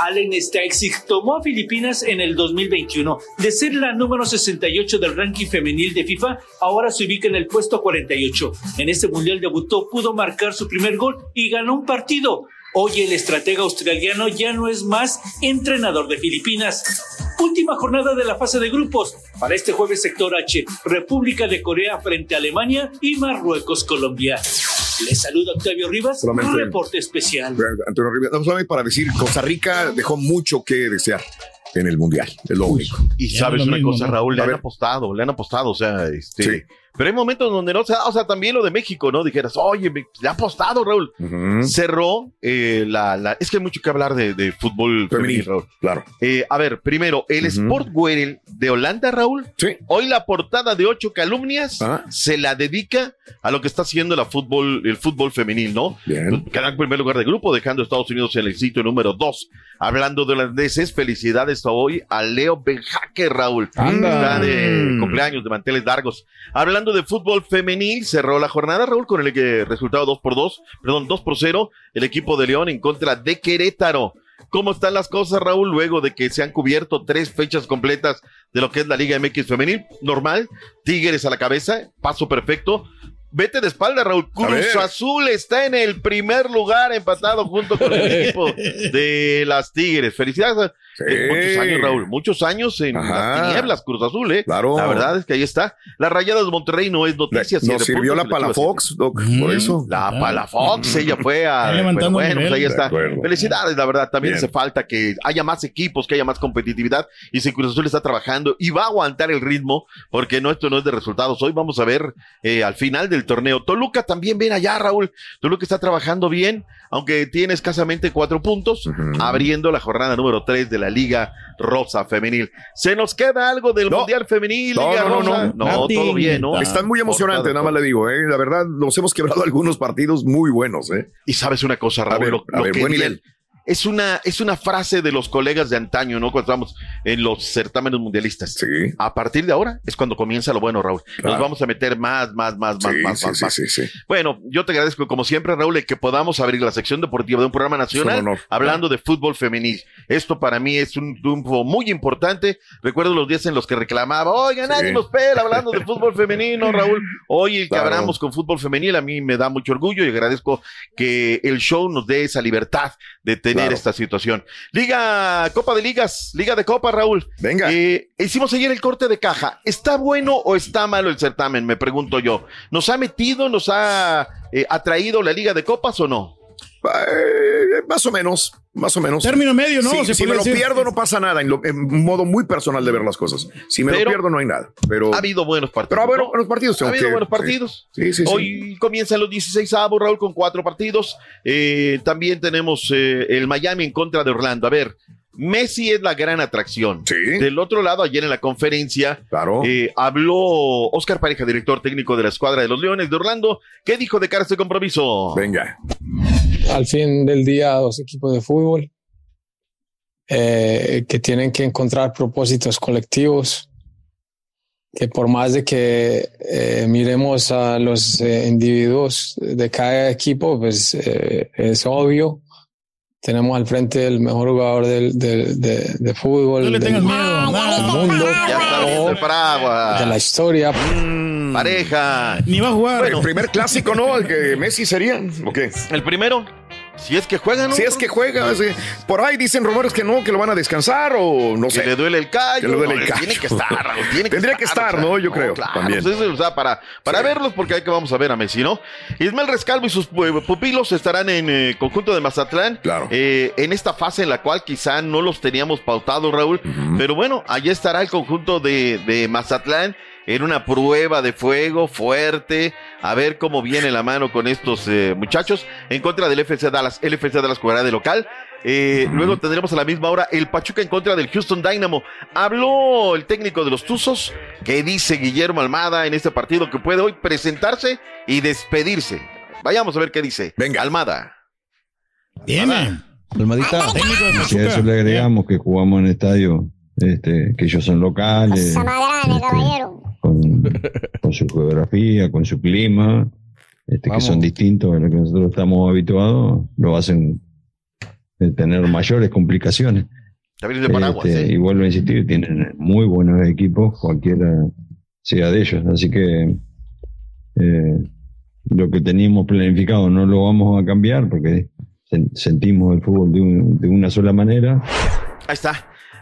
Allen Steixig tomó a Filipinas en el 2021. De ser la número 68 del ranking femenil de FIFA, ahora se ubica en el puesto 48. En este mundial debutó, pudo marcar su primer gol y ganó un partido. Hoy el estratega australiano ya no es más entrenador de Filipinas. Última jornada de la fase de grupos. Para este jueves sector H, República de Corea frente a Alemania y Marruecos Colombia. Les saluda Octavio Rivas, Solamente- reporte especial. Antonio Rivera, no, solamente para decir, Costa Rica dejó mucho que desear en el mundial. Es lo único. Y sabes una mismo, cosa, ¿no? Raúl, le han apostado, le han apostado, o sea, este, Sí. Pero hay momentos donde no se da, o sea, también lo de México, ¿no? Dijeras, oye, me- le ha apostado, Raúl. Cerró eh, la, la- Es que hay mucho que hablar de, de fútbol femenil, Raúl. Claro. Eh, a ver, primero, el Sport Weirel de Holanda, Raúl. Hoy la portada de ocho calumnias se la dedica a lo que está haciendo la fútbol, el fútbol femenil, ¿no? Queda en primer lugar de grupo, dejando a Estados Unidos en el sitio número dos. Hablando de holandeses, felicidades hoy a Leo Benjaque, Raúl. Anda. Está de Mm. cumpleaños, de manteles largos. Hablando de fútbol femenil, cerró la jornada, Raúl, con el que- resultado 2 por 2, perdón, 2 por 0, el equipo de León en contra de Querétaro. ¿Cómo están las cosas, Raúl, luego de que se han cubierto tres fechas completas de lo que es la Liga MX femenil? Normal, Tigres a la cabeza, paso perfecto. Vete de espalda, Raúl. Cruz. Azul está en el primer lugar, empatado junto con el equipo de las Tigres. Felicidades. Eh, muchos años, Raúl. Muchos años en Ajá. las tinieblas, Cruz Azul, ¿eh? Claro. La verdad es que ahí está. La Rayada de Monterrey no es noticia. Nos siete sirvió la Palafox, Doc, por eso. La Palafox, ella fue a. Bueno, pues ahí está. acuerdo. Felicidades, la verdad. También Bien. hace falta que haya más equipos, que haya más competitividad. Y si Cruz Azul está trabajando y va a aguantar el ritmo, porque no, esto no es de resultados. Hoy vamos a ver eh, al final del torneo. Toluca también ven allá, Raúl. Toluca está trabajando bien, aunque tiene escasamente cuatro puntos, abriendo la jornada número tres de la Liga Rosa Femenil. ¿Se nos queda algo del Mundial Femenil? No, Liga no, no, Rosa? no. todo bien, ¿no? Están muy emocionantes, nada más le digo, ¿eh? La verdad, nos hemos quebrado algunos partidos muy buenos, ¿eh? Y sabes una cosa, Raúl, A ver, lo- a lo ver, que buen nivel. Es una, es una frase de los colegas de antaño, ¿no? Cuando estábamos en los certámenes mundialistas. Sí. A partir de ahora es cuando comienza lo bueno, Raúl. Nos vamos a meter más, más, más, más, Sí, más, sí, más, sí, más. Bueno, yo te agradezco como siempre, Raúl, que podamos abrir la sección deportiva de un programa nacional un hablando de fútbol femenil. Esto para mí es un triunfo muy importante. Recuerdo los días en los que reclamaba, oiga, nadie nos pela hablando de fútbol femenino, Raúl. Hoy el que Claro. abramos con fútbol femenil a mí me da mucho orgullo y agradezco que el show nos dé esa libertad de tener Claro. esta situación. Liga, Copa de Ligas, Liga de Copa, Raúl. Venga. Eh, hicimos ayer el corte de caja. ¿Está bueno o está malo el certamen? Me pregunto yo. ¿Nos ha metido, nos ha eh, atraído la Liga de Copas o no? Eh, más o menos, más o menos. Término medio, ¿no? Sí, si me lo decir. pierdo no pasa nada, en, lo- en un modo muy personal de ver las cosas. Si me Pero- lo pierdo no hay nada. Pero Ha habido buenos partidos. Pero ha habido ¿no? buenos partidos. Ha habido que- buenos partidos. Sí, sí, sí. Hoy comienzan los 16 avos, Raúl, con cuatro partidos. Eh, también tenemos eh, el Miami en contra de Orlando. A ver, Messi es la gran atracción. Del otro lado, ayer en la conferencia, eh, habló Oscar Pareja, director técnico de la escuadra de los Leones de Orlando. ¿Qué dijo de cara a este compromiso? Venga. Al fin del día dos equipos de fútbol eh, que tienen que encontrar propósitos colectivos que por más de que eh, miremos a los eh, individuos de cada equipo pues eh, es obvio tenemos al frente el mejor jugador del, del- de, de fútbol No le del, miedo. mundo Ya está de la historia Pareja. Ni va a jugar. Bueno, el primer clásico, ¿no? El que Messi sería. ¿O qué? El primero, si es que juega, ¿no? Si es que juega. sí. Por ahí dicen rumores que no, que lo van a descansar o no Que sé. le duele el callo. Que le duele No, el callo. Tiene que estar, Raúl, tiene que Tendría que estar, o sea, ¿no? Yo creo, Claro, también. pues eso, o sea, para, para verlos, porque hay que vamos a ver a Messi, ¿no? Ismael Rescalvo y sus pu- pupilos estarán en eh, conjunto de Mazatlán. Claro. eh, en esta fase en la cual quizá no los teníamos pautados, Raúl. Pero bueno, allá estará el conjunto de, de Mazatlán en una prueba de fuego fuerte. A ver cómo viene la mano con estos eh, muchachos en contra del FC Dallas. El FC Dallas jugará de local. Eh, Luego tendremos a la misma hora el Pachuca en contra del Houston Dynamo. Habló el técnico de los Tuzos. que dice Guillermo Almada en este partido que puede hoy presentarse y despedirse? Vayamos a ver qué dice. Venga, Almada. Viene. Almadita. Técnico de Si a eso le agregamos que jugamos en estadio, este, que ellos son locales, Samadrane, caballero. con, con su geografía, con su clima, este, que son distintos a lo que nosotros estamos habituados, lo hacen eh, tener mayores complicaciones. También es de Paraguas, Este, ¿eh? Y vuelvo a insistir, tienen muy buenos equipos, cualquiera sea de ellos. Así que eh, lo que teníamos planificado no lo vamos a cambiar porque sen- sentimos el fútbol de, un- de una sola manera. Ahí está.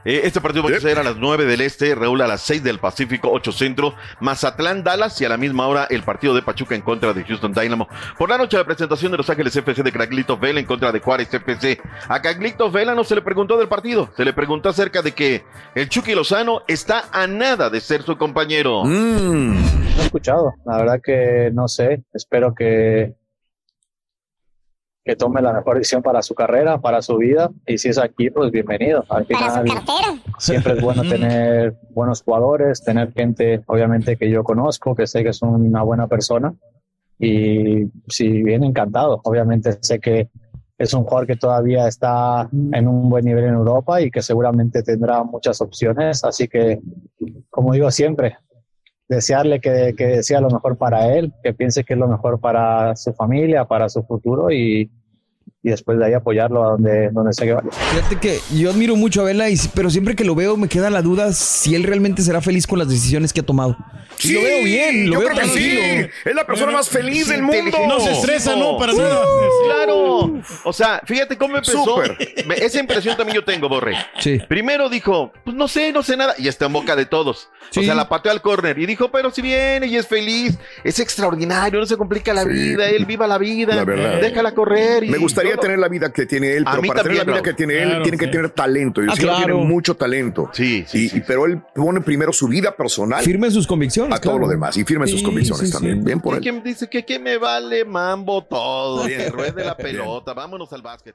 Eh, este partido va a ser a las 9 del Este, Raúl a las 6 del Pacífico, 8 Centro, Mazatlán, Dallas y a la misma hora el partido de Pachuca en contra de Houston Dynamo. Por la noche la presentación de Los Ángeles FC de Craglito Vela en contra de Juárez FC. A Craglito Vela no se le preguntó del partido, se le preguntó acerca de que el Chucky Lozano está a nada de ser su compañero. No he escuchado, la verdad que no sé, espero que que tome la mejor decisión para su carrera, para su vida, y si es aquí, pues bienvenido. Al final, siempre es bueno tener buenos jugadores, tener gente, obviamente, que yo conozco, que sé que es una buena persona, y si bien encantado, obviamente sé que es un jugador que todavía está en un buen nivel en Europa y que seguramente tendrá muchas opciones, así que, como digo siempre, desearle que, que sea lo mejor para él, que piense que es lo mejor para su familia, para su futuro y, y después de ahí apoyarlo a donde, donde sé que vaya. Fíjate que yo admiro mucho a Vela, y, pero siempre que lo veo me queda la duda si él realmente será feliz con las decisiones que ha tomado. Y lo veo bien, lo yo veo creo que tranquilo. sí. Es la persona más feliz del mundo. No se estresa, ¿no? Para nada. Claro. O sea, fíjate cómo empezó. Esa impresión también yo tengo, Borre. Sí. Primero dijo, pues no sé, no sé nada. Y está en boca de todos. Sí. O sea, la pateó al córner. Y dijo, pero si viene y es feliz, es extraordinario, no se complica la vida, él viva la vida. La verdad. Déjala correr. y Me gustaría tener la vida que tiene él, A pero mí para tener la vida que tiene él, Claro, tiene que tener talento. Y Ah, claro. tiene mucho talento. Sí, sí, Y- sí. y- pero él pone primero su vida personal Firme sus convicciones. a todo claro. lo demás y firme sus convicciones sí, también. sí. Bien por ¿Y él. quién dice que, que me vale mambo todo? Que ruede la pelota, vámonos al básquet.